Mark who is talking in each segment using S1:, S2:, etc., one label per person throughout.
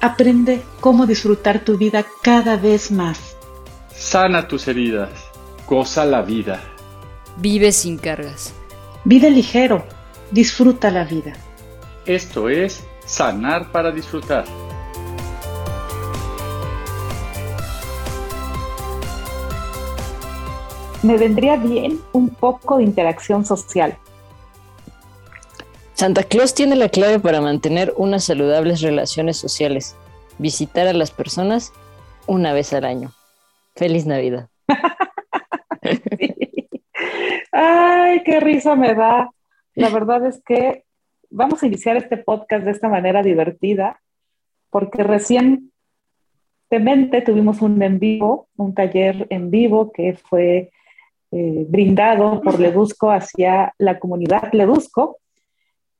S1: Aprende cómo disfrutar tu vida cada vez más.
S2: Sana tus heridas. Goza la vida.
S3: Vive sin cargas.
S1: Vive ligero. Disfruta la vida.
S2: Esto es Sanar para Disfrutar.
S1: Me vendría bien un poco de interacción social.
S3: Santa Claus tiene la clave para mantener unas saludables relaciones sociales. Visitar a las personas una vez al año. Feliz Navidad.
S1: Ay, qué risa me da. La verdad es que vamos a iniciar este podcast de esta manera divertida, porque recientemente tuvimos un en vivo, un taller en vivo que fue eh, brindado por Ledusco hacia la comunidad Ledusco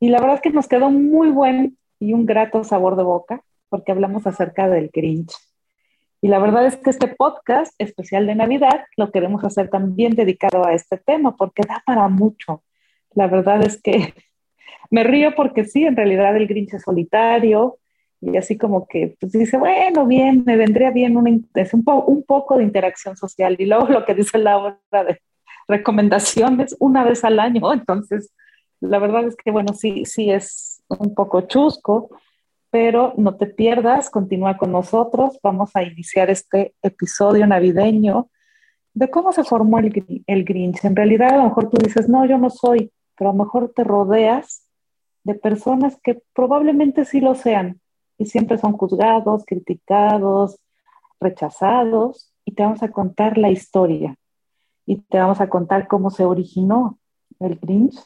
S1: y la verdad es que nos quedó muy buen y un grato sabor de boca porque hablamos acerca del Grinch. Y la verdad es que este podcast especial de Navidad lo queremos hacer también dedicado a este tema porque da para mucho. La verdad es que me río porque sí, en realidad el Grinch es solitario y así como que pues dice, bueno, bien, me vendría bien un, un poco de interacción social. Y luego lo que dice la obra de recomendaciones una vez al año, entonces la verdad es que, bueno, sí, sí es un poco chusco, pero no te pierdas, continúa con nosotros. Vamos a iniciar este episodio navideño de cómo se formó el, el Grinch. En realidad, a lo mejor tú dices, no, yo no soy, pero a lo mejor te rodeas de personas que probablemente sí lo sean y siempre son juzgados, criticados, rechazados, y te vamos a contar la historia y te vamos a contar cómo se originó el Grinch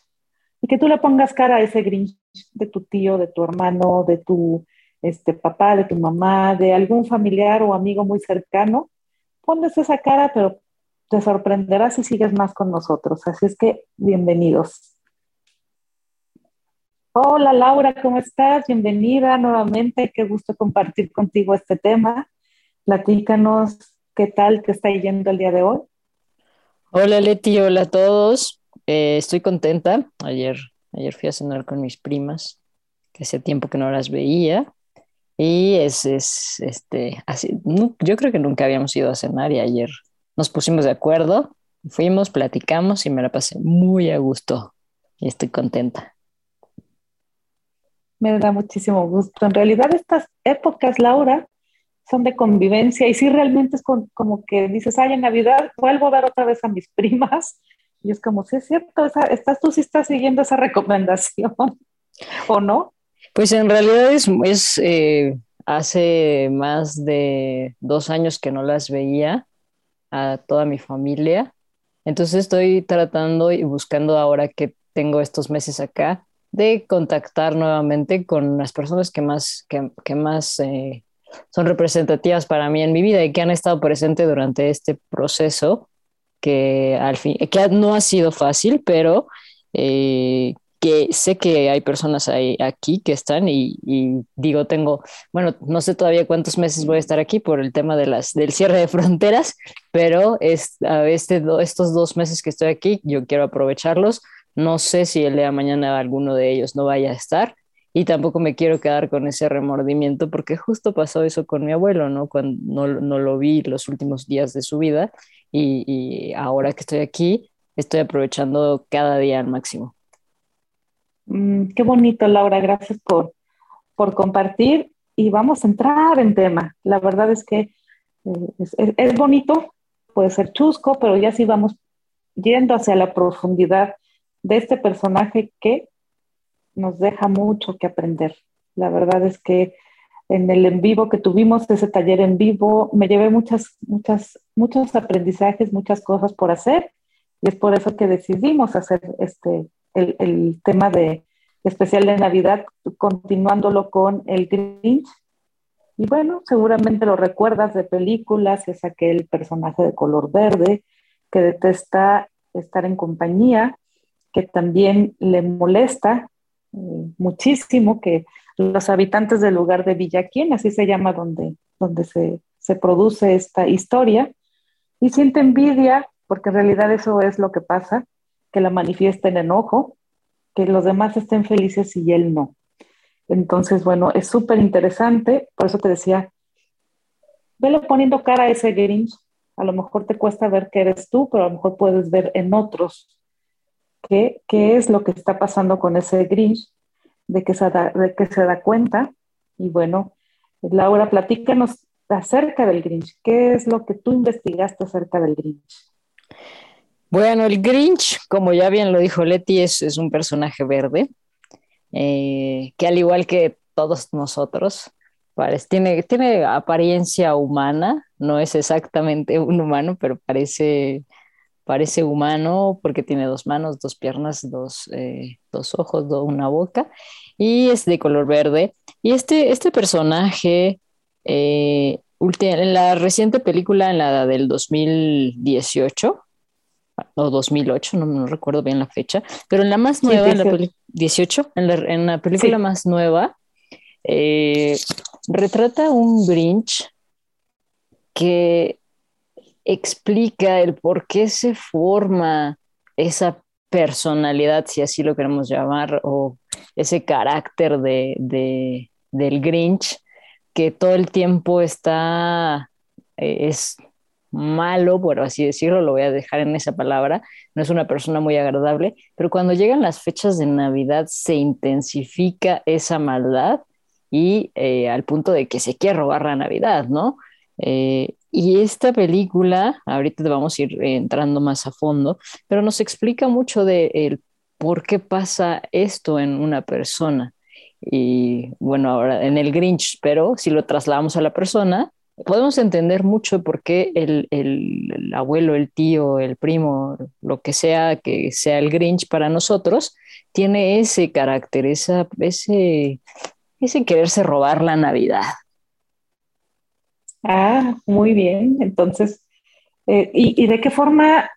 S1: y que tú le pongas cara a ese Grinch de tu tío, de tu hermano, de tu este, papá, de tu mamá, de algún familiar o amigo muy cercano, pones esa cara, pero te sorprenderás si sigues más con nosotros. Así es que, bienvenidos. Hola Laura, ¿cómo estás? Bienvenida nuevamente. Qué gusto compartir contigo este tema. Platícanos qué tal te está yendo el día de hoy.
S3: Hola Leti, hola a todos. Eh, estoy contenta. Ayer, ayer fui a cenar con mis primas, que hacía tiempo que no las veía. Y es, es este, así, yo creo que nunca habíamos ido a cenar y ayer nos pusimos de acuerdo, fuimos, platicamos y me la pasé muy a gusto y estoy contenta.
S1: Me da muchísimo gusto. En realidad estas épocas, Laura, son de convivencia y sí realmente es como que dices, ay, en Navidad vuelvo a ver otra vez a mis primas y es como, sí es cierto, estás, tú sí estás siguiendo esa recomendación, ¿o no?
S3: Pues en realidad es, eh, hace más de dos años que no las veía a toda mi familia. Entonces estoy tratando y buscando ahora que tengo estos meses acá de contactar nuevamente con las personas que más, que, más eh, son representativas para mí en mi vida y que han estado presentes durante este proceso que al fin, que no ha sido fácil, pero eh, que sé que hay personas ahí, aquí que están y, digo, tengo, bueno, no sé todavía cuántos meses voy a estar aquí por el tema de las, del cierre de fronteras, pero es, a este, estos dos meses que estoy aquí, yo quiero aprovecharlos. No sé si el día de mañana alguno de ellos no vaya a estar y tampoco me quiero quedar con ese remordimiento porque justo pasó eso con mi abuelo, ¿no? Cuando no, no lo vi los últimos días de su vida y, ahora que estoy aquí, estoy aprovechando cada día al máximo.
S1: Mm, qué bonito, Laura, gracias por, por compartir y vamos a entrar en tema. La verdad es que Eh, es, bonito, puede ser chusco, pero ya sí vamos yendo hacia la profundidad de este personaje que nos deja mucho que aprender. La verdad es que en el en vivo que tuvimos, ese taller en vivo, me llevé muchas, muchas, muchos aprendizajes, muchas cosas por hacer, y es por eso que decidimos hacer este, el, el tema de especial de Navidad, continuándolo con el Grinch. Y bueno, seguramente lo recuerdas de películas, es aquel personaje de color verde que detesta estar en compañía, que también le molesta eh, muchísimo que los habitantes del lugar de Villaquien, así se llama donde, donde se, se produce esta historia, y siente envidia, porque en realidad eso es lo que pasa, que la manifiesta en enojo, que los demás estén felices y él no. Entonces, bueno, es súper interesante, por eso te decía, vele poniendo cara a ese Grinch, a lo mejor te cuesta ver que eres tú, pero a lo mejor puedes ver en otros qué, qué es lo que está pasando con ese Grinch, de que, se da, de que se da cuenta. Y bueno, Laura, platícanos acerca del Grinch. ¿Qué es lo que tú investigaste acerca del Grinch?
S3: Bueno, el Grinch, como ya bien lo dijo Leti, es, es un personaje verde, eh, que al igual que todos nosotros, parece, tiene, tiene apariencia humana, no es exactamente un humano, pero parece parece humano porque tiene dos manos, dos piernas, dos, eh, dos ojos, una boca y es de color verde. Y este, este personaje, eh, en la reciente película, en la del 2018 o 2008, no, recuerdo bien la fecha, pero en la más nueva, en la 18, en la, película más nueva, eh, retrata un Grinch que explica el por qué se forma esa personalidad, si así lo queremos llamar, o ese carácter de, del Grinch, que todo el tiempo está, eh, es malo, por así decirlo, lo voy a dejar en esa palabra, no es una persona muy agradable, pero cuando llegan las fechas de Navidad se intensifica esa maldad y eh, al punto de que se quiere robar la Navidad, ¿no? Eh, y esta película, ahorita vamos a ir entrando más a fondo, pero nos explica mucho de el por qué pasa esto en una persona. Y bueno, ahora en el Grinch, pero si lo trasladamos a la persona, podemos entender mucho por qué el, el, abuelo, el tío, el primo, lo que sea que sea el Grinch para nosotros, tiene ese carácter, ese, ese quererse robar la Navidad.
S1: Ah, muy bien. Entonces, eh, y, de qué forma?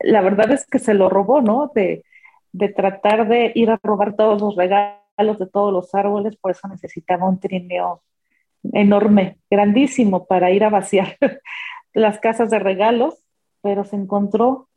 S1: La verdad es que se lo robó, ¿no? De, de tratar de ir a robar todos los regalos de todos los árboles, por eso necesitaba un trineo enorme, grandísimo, para ir a vaciar las casas de regalos, pero se encontró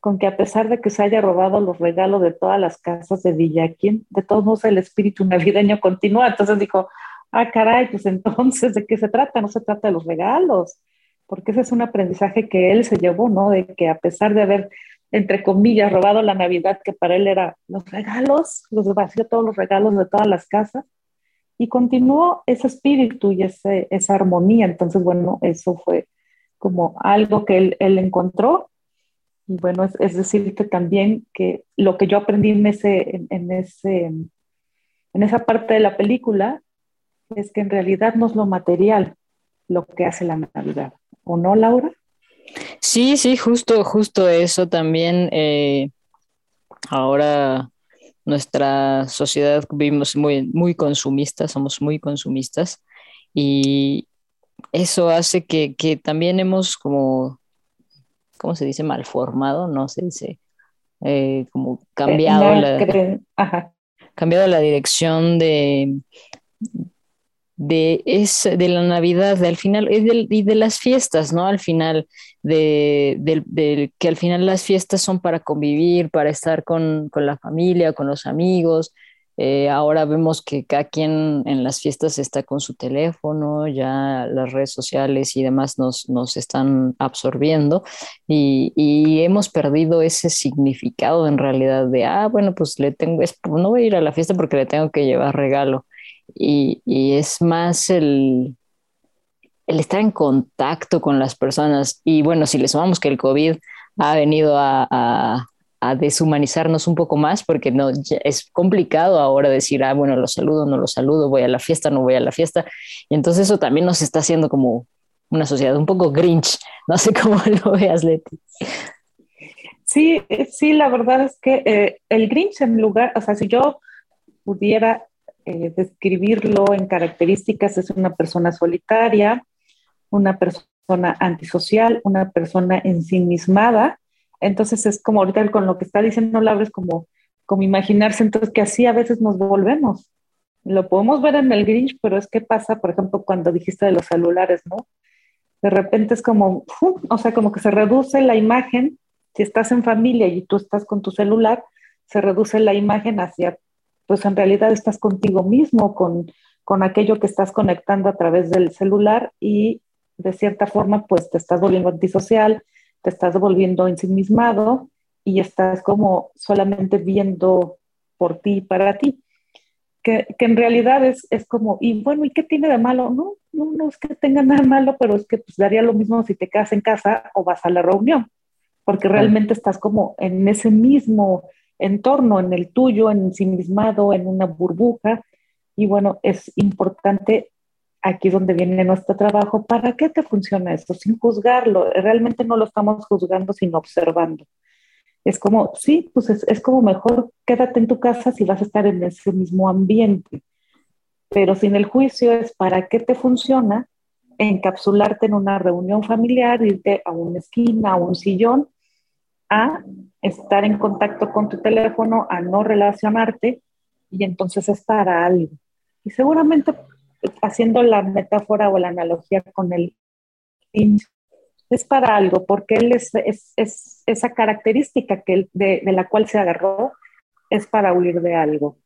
S1: con que a pesar de que se haya robado los regalos de todas las casas de Villaquín, de todos modos el espíritu navideño continúa. Entonces dijo, ah, caray, pues entonces, ¿de qué se trata? No se trata de los regalos, porque ese es un aprendizaje que él se llevó, ¿no? De que a pesar de haber, entre comillas, robado la Navidad, que para él era los regalos, los vació todos los regalos de todas las casas, y continuó ese espíritu y ese, esa armonía. Entonces, bueno, eso fue como algo que él, él encontró. Y bueno, es, es, decir, que también que lo que yo aprendí en, ese, en, ese, en esa parte de la película es que en realidad no es lo material lo que hace la Navidad, ¿o no, Laura?
S3: Sí, sí, justo, justo eso también. Eh, ahora nuestra sociedad vivimos muy, muy consumistas, somos muy consumistas y eso hace que, también hemos como, ¿cómo se dice? Malformado, no se dice, eh, como cambiado, la, cambiado la dirección de, de, es, de la Navidad, al final, y de, las fiestas, ¿no? Al final, de, que al final las fiestas son para convivir, para estar con, la familia, con los amigos. Eh, ahora vemos que cada quien en las fiestas está con su teléfono, ya las redes sociales y demás nos, nos están absorbiendo y, y, hemos perdido ese significado en realidad de, ah, bueno, pues le tengo, no voy a ir a la fiesta porque le tengo que llevar regalo y, es más el, el estar en contacto con las personas. Y bueno, si le sumamos que el COVID ha venido a, deshumanizarnos un poco más, porque no, es complicado ahora decir, ah, bueno, lo saludo, no lo saludo, voy a la fiesta, no voy a la fiesta. Y entonces eso también nos está haciendo como una sociedad un poco grinch. No sé cómo lo veas, Leti.
S1: Sí, sí, la verdad es que eh, el grinch en lugar, o sea, si yo pudiera eh, describirlo en características, es una persona solitaria, una persona antisocial, una persona ensimismada. Entonces es como ahorita con lo que está diciendo Laura, es como, como imaginarse entonces que así a veces nos volvemos. Lo podemos ver en el Grinch, pero es que pasa, por ejemplo, cuando dijiste de los celulares, ¿no? De repente es como, o sea, como que se reduce la imagen. Si estás en familia y tú estás con tu celular, se reduce la imagen hacia, pues en realidad estás contigo mismo, con, con aquello que estás conectando a través del celular y de cierta forma, pues te estás volviendo antisocial, te estás volviendo ensimismado y estás como solamente viendo por ti y para ti. Que, que, en realidad es, es, como, y bueno, ¿y qué tiene de malo? No, no, no es que tenga nada malo, pero es que pues, daría lo mismo si te quedas en casa o vas a la reunión, porque realmente estás como en ese mismo entorno, en el tuyo, en ensimismado, en una burbuja, y bueno, es importante aquí donde viene nuestro trabajo, ¿para qué te funciona esto? Sin juzgarlo, realmente no lo estamos juzgando, sino observando. Es como, sí, pues es, como mejor quédate en tu casa si vas a estar en ese mismo ambiente, pero sin el juicio es para qué te funciona encapsularte en una reunión familiar, irte a una esquina, a un sillón, a estar en contacto con tu teléfono, a no relacionarte y entonces es para algo. Y seguramente haciendo la metáfora o la analogía con el es para algo, porque él es, es, esa característica que de, la cual se agarró es para huir de algo.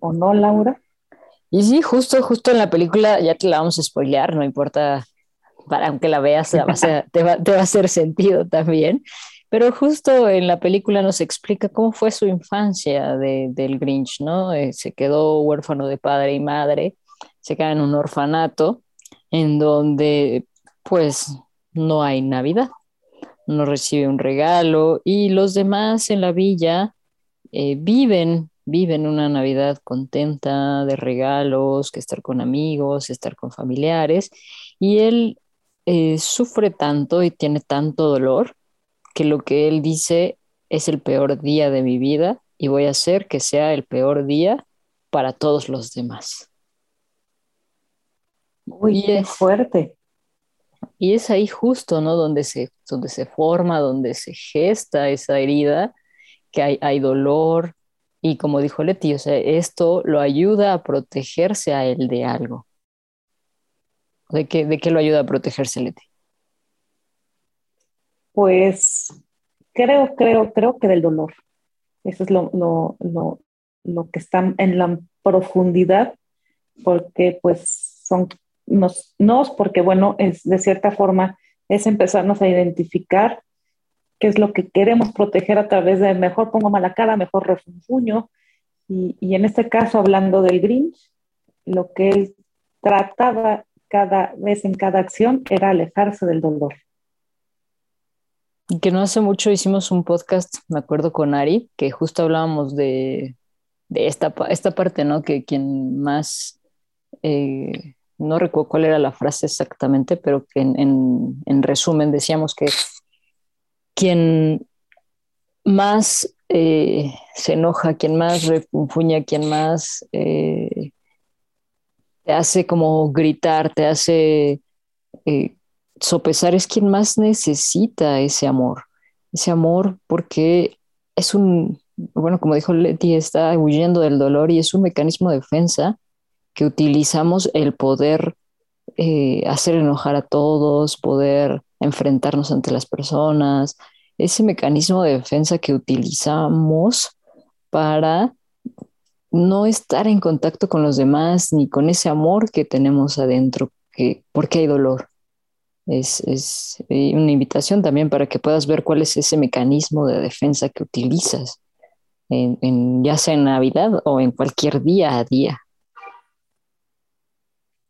S1: ¿O no, Laura?
S3: Y sí, justo, justo en la película, ya te la vamos a spoilear, no importa, para, aunque la veas, te, va, a hacer sentido también. Pero justo en la película nos explica cómo fue su infancia de, del Grinch, ¿no? Eh, se quedó huérfano de padre y madre se queda en un orfanato en donde pues no hay Navidad, no recibe un regalo y los demás en la villa eh, viven, viven una Navidad contenta de regalos, que estar con amigos, estar con familiares y él eh, sufre tanto y tiene tanto dolor que lo que él dice es el peor día de mi vida y voy a hacer que sea el peor día para todos los demás.
S1: Uy, qué fuerte.
S3: Y es ahí justo, ¿no? Donde se, donde se forma, donde se gesta esa herida, que hay, hay dolor. Y como dijo Leti, o sea, esto lo ayuda a protegerse a él de algo. ¿De qué, de qué lo ayuda a protegerse, Leti?
S1: Pues creo, creo, creo que del dolor. Eso es lo, lo, lo, lo que está en la profundidad, porque pues son nos, nos, porque bueno, es de cierta forma es empezarnos a identificar qué es lo que queremos proteger a través de mejor pongo mala cara, mejor refunfuño. Y, y en este caso, hablando del Grinch, lo que él trataba cada vez en cada acción era alejarse del dolor.
S3: Que no hace mucho hicimos un podcast, me acuerdo con Ari, que justo hablábamos de, de esta, esta parte, ¿no? Que quien más eh, no recuerdo cuál era la frase exactamente, pero que en, resumen decíamos que quien más eh, se enoja, quien más refunfuña, quien más eh, te hace como gritar, te hace sopesar, es quien más necesita ese amor. Ese amor porque es un, bueno, como dijo Leti, está huyendo del dolor y es un mecanismo de defensa que utilizamos el poder eh, hacer enojar a todos, poder enfrentarnos ante las personas, ese mecanismo de defensa que utilizamos para no estar en contacto con los demás ni con ese amor que tenemos adentro, que, porque hay dolor. Es, es, eh, una invitación también para que puedas ver cuál es ese mecanismo de defensa que utilizas, en, ya sea en Navidad o en cualquier día a día.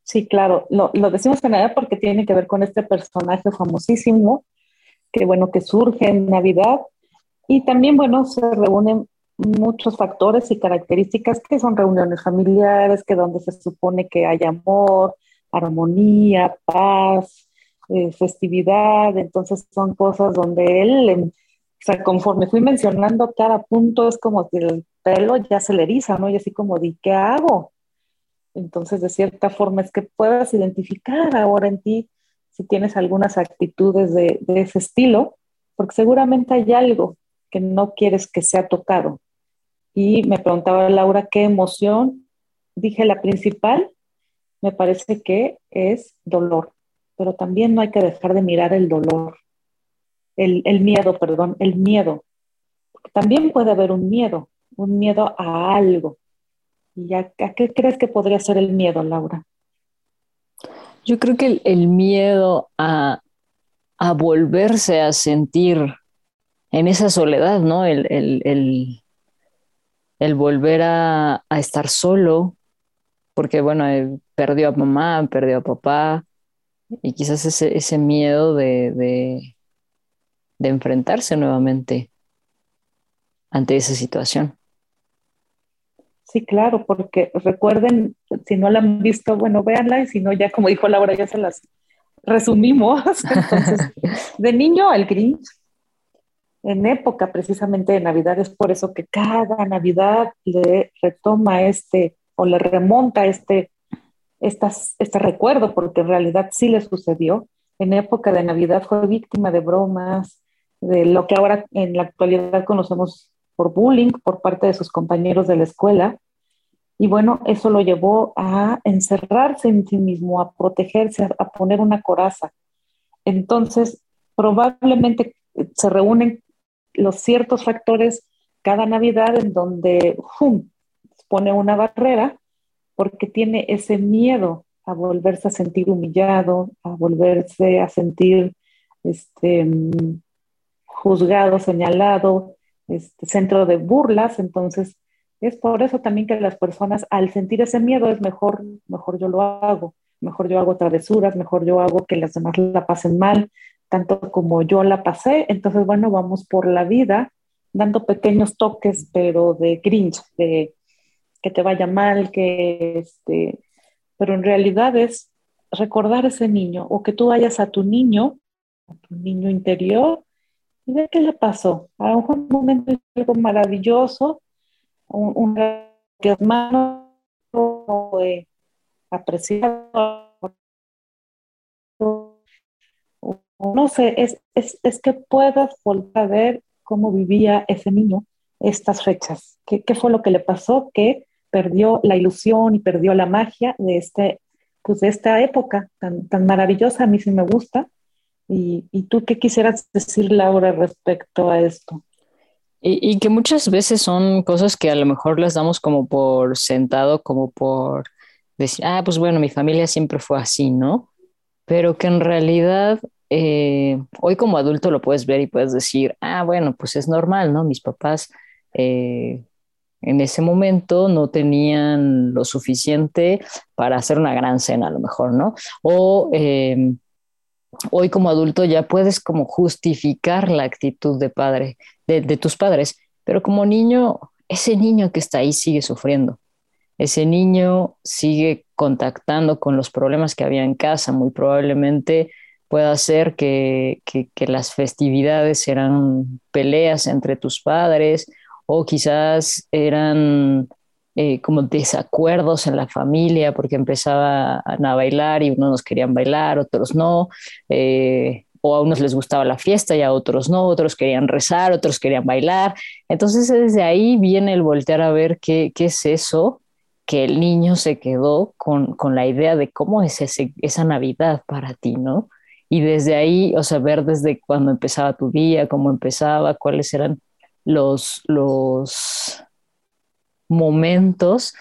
S1: Sí, claro, lo, lo decimos en Navidad porque tiene que ver con este personaje famosísimo, que bueno, que surge en Navidad. Y también, bueno, se reúnen muchos factores y características que son reuniones familiares, que donde se supone que hay amor, armonía, paz, eh, festividad, entonces son cosas donde él, o sea, conforme fui mencionando cada punto, es como que el pelo ya se le eriza, ¿no? Y así como di, ¿qué hago? Entonces, de cierta forma, es que puedas identificar ahora en ti si tienes algunas actitudes de, de ese estilo, porque seguramente hay algo que no quieres que sea tocado. Y me preguntaba Laura qué emoción. Dije la principal, me parece que es dolor, pero también no hay que dejar de mirar el dolor, el, el miedo, perdón, el miedo. También puede haber un miedo, un miedo a algo. ¿Y a, qué crees que podría ser el miedo, Laura?
S3: Yo creo que el, el miedo a, a, volverse a sentir en esa soledad, ¿no? El, el, el volver a, a, estar solo, porque bueno, eh, perdió a mamá, perdió a papá, y quizás ese, ese miedo de, de, de enfrentarse nuevamente ante esa situación.
S1: Sí, claro, porque recuerden, si no la han visto, bueno, véanla y si no, ya como dijo Laura, ya se las resumimos. Entonces, de niño al Grinch, en época precisamente de Navidad, es por eso que cada Navidad le retoma este o le remonta este, estas, este recuerdo, porque en realidad sí le sucedió. En época de Navidad fue víctima de bromas, de lo que ahora en la actualidad conocemos por bullying por parte de sus compañeros de la escuela. Y bueno, eso lo llevó a encerrarse en sí mismo, a protegerse, a, poner una coraza. Entonces, probablemente se reúnen los ciertos factores cada Navidad en donde pone una barrera porque tiene ese miedo a volverse a sentir humillado, a volverse a sentir este, juzgado, señalado, este, centro de burlas. Entonces, es por eso también que las personas al sentir ese miedo es mejor, mejor yo lo hago, mejor yo hago travesuras, mejor yo hago que las demás la pasen mal, tanto como yo la pasé. Entonces, bueno, vamos por la vida dando pequeños toques, pero de grinch, de que te vaya mal, que este, pero en realidad es recordar ese niño o que tú vayas a tu niño, a tu niño interior y ver qué le pasó. A un momento algo maravilloso, un, un que hermano eh, apreciado, no sé, es, es, es, que puedas volver a ver cómo vivía ese niño estas fechas. ¿Qué, ¿Qué, fue lo que le pasó? Que perdió la ilusión y perdió la magia de, este, pues de esta época tan, tan maravillosa. A mí sí me gusta. ¿Y, y tú qué quisieras decir, Laura, respecto a esto?
S3: Y, y, que muchas veces son cosas que a lo mejor las damos como por sentado, como por decir, ah, pues bueno, mi familia siempre fue así, ¿no? Pero que en realidad eh, hoy como adulto lo puedes ver y puedes decir, ah, bueno, pues es normal, ¿no? Mis papás eh, en ese momento no tenían lo suficiente para hacer una gran cena, a lo mejor, ¿no? O eh, hoy como adulto ya puedes como justificar la actitud de padre, de, de tus padres, pero como niño, ese niño que está ahí sigue sufriendo. Ese niño sigue contactando con los problemas que había en casa, muy probablemente pueda ser que, que, las festividades eran peleas entre tus padres o quizás eran eh, como desacuerdos en la familia porque empezaban a bailar y unos querían bailar, otros no. Eh, o a unos les gustaba la fiesta y a otros no, otros querían rezar, otros querían bailar. Entonces desde ahí viene el voltear a ver qué, qué es eso que el niño se quedó con, con la idea de cómo es esa Navidad para ti, ¿no? y desde ahí, o sea, ver desde cuando empezaba tu día, cómo empezaba, cuáles eran los, los momentos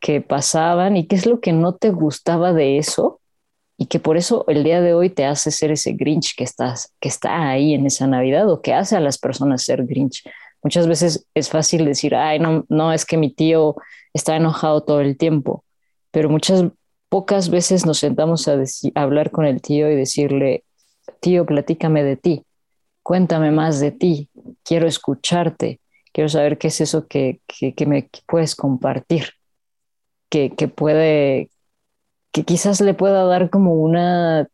S3: que pasaban y qué es lo que no te gustaba de eso y que por eso el día de hoy te hace ser ese Grinch que, estás, que está ahí en esa Navidad o que hace a las personas ser Grinch. Muchas veces es fácil decir, ay, no, no, es que mi tío está enojado todo el tiempo, pero muchas pocas veces nos sentamos a, hablar con el tío y decirle, tío, platícame de ti, cuéntame más de ti, quiero escucharte, quiero saber qué es eso que, me puedes compartir, que, que, puede, que quizás le pueda dar como una,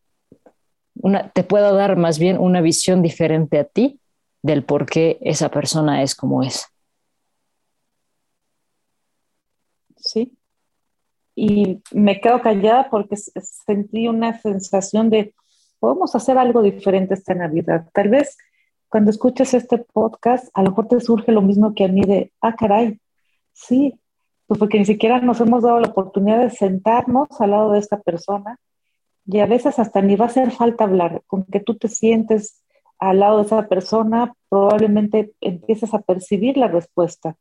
S3: una, te pueda dar más bien una visión diferente a ti del por qué esa persona es como es.
S1: Sí. Y me quedo callada porque sentí una sensación de, podemos hacer algo diferente esta Navidad. Tal vez cuando escuches este podcast, a lo mejor te surge lo mismo que a mí de, ah, caray, sí, pues porque ni siquiera nos hemos dado la oportunidad de sentarnos al lado de esta persona y a veces hasta ni va a hacer falta hablar, con que tú te sientes al lado de esa persona, probablemente empieces a percibir la respuesta.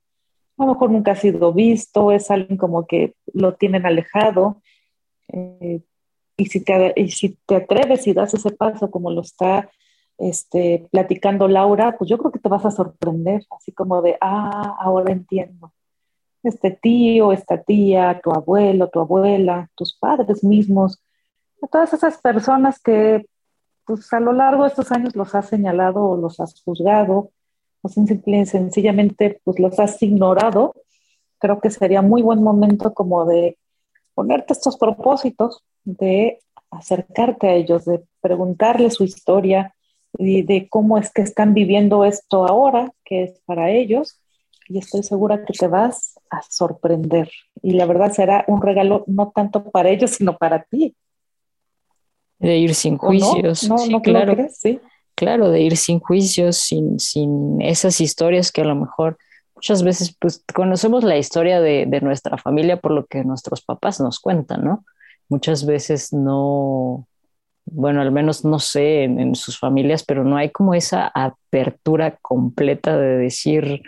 S1: A lo mejor nunca ha sido visto, es alguien como que lo tienen alejado. Eh, y, si te, y si te atreves y das ese paso como lo está este, platicando Laura, pues yo creo que te vas a sorprender, así como de, ah, ahora entiendo. Este tío, esta tía, tu abuelo, tu abuela, tus padres mismos, a todas esas personas que pues a lo largo de estos años los has señalado o los has juzgado, o sencillamente pues los has ignorado, creo que sería muy buen momento como de ponerte estos propósitos, de acercarte a ellos, de preguntarles su historia y de cómo es que están viviendo esto ahora, que es para ellos, y estoy segura que te vas a sorprender. Y la verdad será un regalo no tanto para ellos, sino para ti
S3: de ir sin juicios.
S1: No, no, claro. sí.
S3: Claro, de ir sin juicios, sin, sin esas historias que a lo mejor muchas veces pues conocemos la historia de, de, nuestra familia por lo que nuestros papás nos cuentan, ¿no? Muchas veces no, bueno, al menos no sé en, sus familias, pero no hay como esa apertura completa de decir,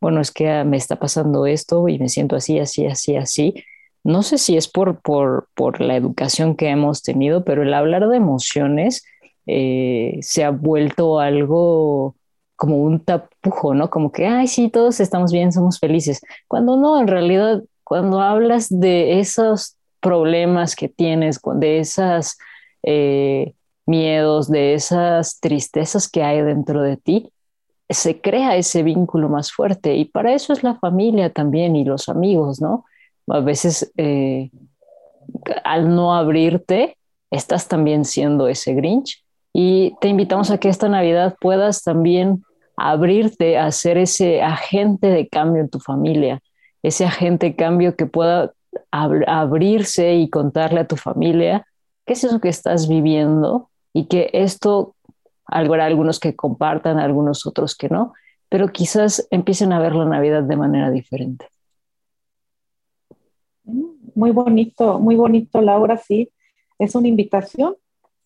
S3: bueno, es que me está pasando esto y me siento así, así, así, así, no sé si es por, por, la educación que hemos tenido, pero el hablar de emociones eh, se ha vuelto algo como un tapujo, ¿no? Como que, ay, sí, todos estamos bien, somos felices. Cuando no, en realidad, cuando hablas de esos problemas que tienes, de esos eh, miedos, de esas tristezas que hay dentro de ti, se crea ese vínculo más fuerte. Y para eso es la familia también y los amigos, ¿no? a veces eh, al no abrirte, estás también siendo ese Grinch. Y te invitamos a que esta Navidad puedas también abrirte a ser ese agente de cambio en tu familia, ese agente de cambio que pueda abrirse y contarle a tu familia qué es eso que estás viviendo y que esto, habrá algunos que compartan, algunos otros que no, pero quizás empiecen a ver la Navidad de manera diferente.
S1: Muy bonito, muy bonito, Laura, sí. Es una invitación.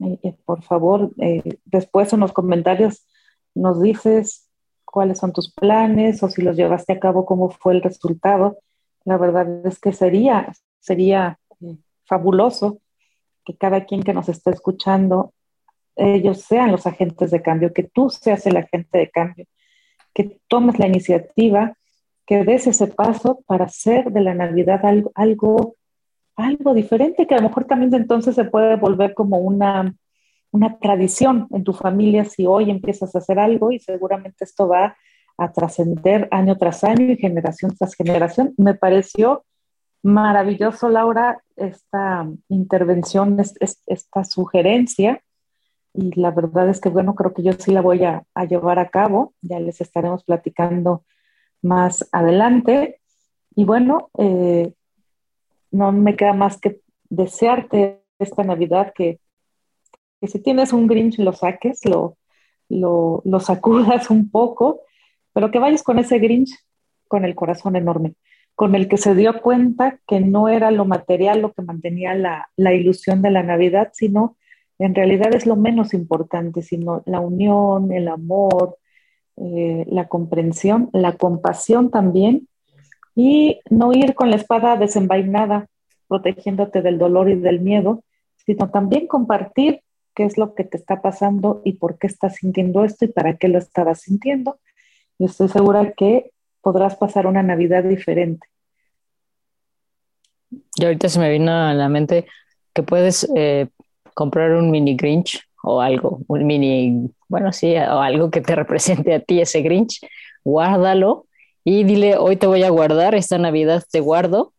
S1: Eh, eh, por favor, eh, después en los comentarios nos dices cuáles son tus planes o si los llevaste a cabo, cómo fue el resultado. La verdad es que sería, sería fabuloso que cada quien que nos esté escuchando, ellos sean los agentes de cambio, que tú seas el agente de cambio, que tomes la iniciativa que des ese paso para hacer de la Navidad algo, algo, algo diferente, que a lo mejor también entonces se puede volver como una, una tradición en tu familia si hoy empiezas a hacer algo y seguramente esto va a trascender año tras año y generación tras generación. Me pareció maravilloso, Laura, esta intervención, esta sugerencia. Y la verdad es que, bueno, creo que yo sí la voy a, a llevar a cabo. Ya les estaremos platicando más adelante. Y bueno, eh, no me queda más que desearte esta Navidad que, que si tienes un Grinch lo saques, lo, lo, lo, sacudas un poco, pero que vayas con ese Grinch con el corazón enorme, con el que se dio cuenta que no era lo material lo que mantenía la, la ilusión de la Navidad, sino en realidad es lo menos importante, sino la unión, el amor, eh, la comprensión, la compasión también, y no ir con la espada desenvainada, protegiéndote del dolor y del miedo, sino también compartir qué es lo que te está pasando y por qué estás sintiendo esto y para qué lo estabas sintiendo. Estoy segura que podrás pasar una Navidad diferente.
S3: Y ahorita se me vino a la mente que puedes eh, comprar un mini Grinch o algo, un mini, bueno, sí, o algo que te represente a ti ese Grinch, guárdalo y dile, hoy te voy a guardar, esta Navidad te guardo,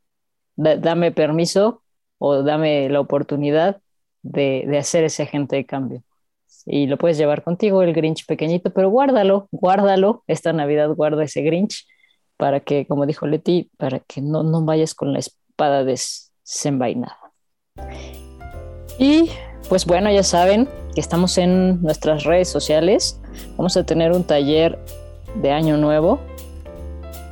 S3: dame permiso o dame la oportunidad de, de hacer ese agente de cambio. Y lo puedes llevar contigo, el Grinch pequeñito, pero guárdalo, guárdalo, esta Navidad guarda ese Grinch para que, como dijo Leti, para que no, no vayas con la espada desenvainada. Y pues bueno, ya saben que estamos en nuestras redes sociales. Vamos a tener un taller de año nuevo.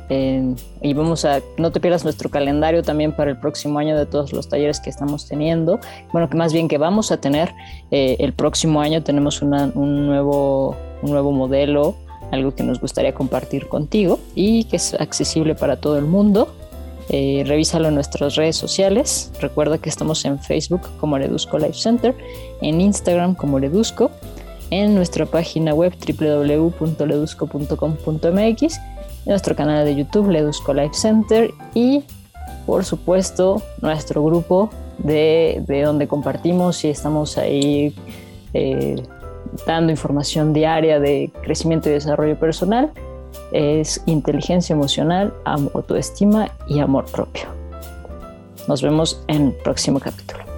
S3: Y vamos a, no te pierdas nuestro calendario también para el próximo año de todos los talleres que estamos teniendo. Bueno, que más bien que vamos a tener eh, el próximo año tenemos un, nuevo, un nuevo modelo, algo que nos gustaría compartir contigo y que es accesible para todo el mundo. Eh, revísalo en nuestras redes sociales. Recuerda que estamos en Facebook como Ledusco Life Center, en Instagram como Ledusco, en nuestra página web www.ledusco.com.mx, en nuestro canal de YouTube Ledusco Life Center y por supuesto nuestro grupo de, donde compartimos y estamos ahí eh, dando información diaria de crecimiento y desarrollo personal es inteligencia emocional, autoestima y amor propio. Nos vemos en el próximo capítulo.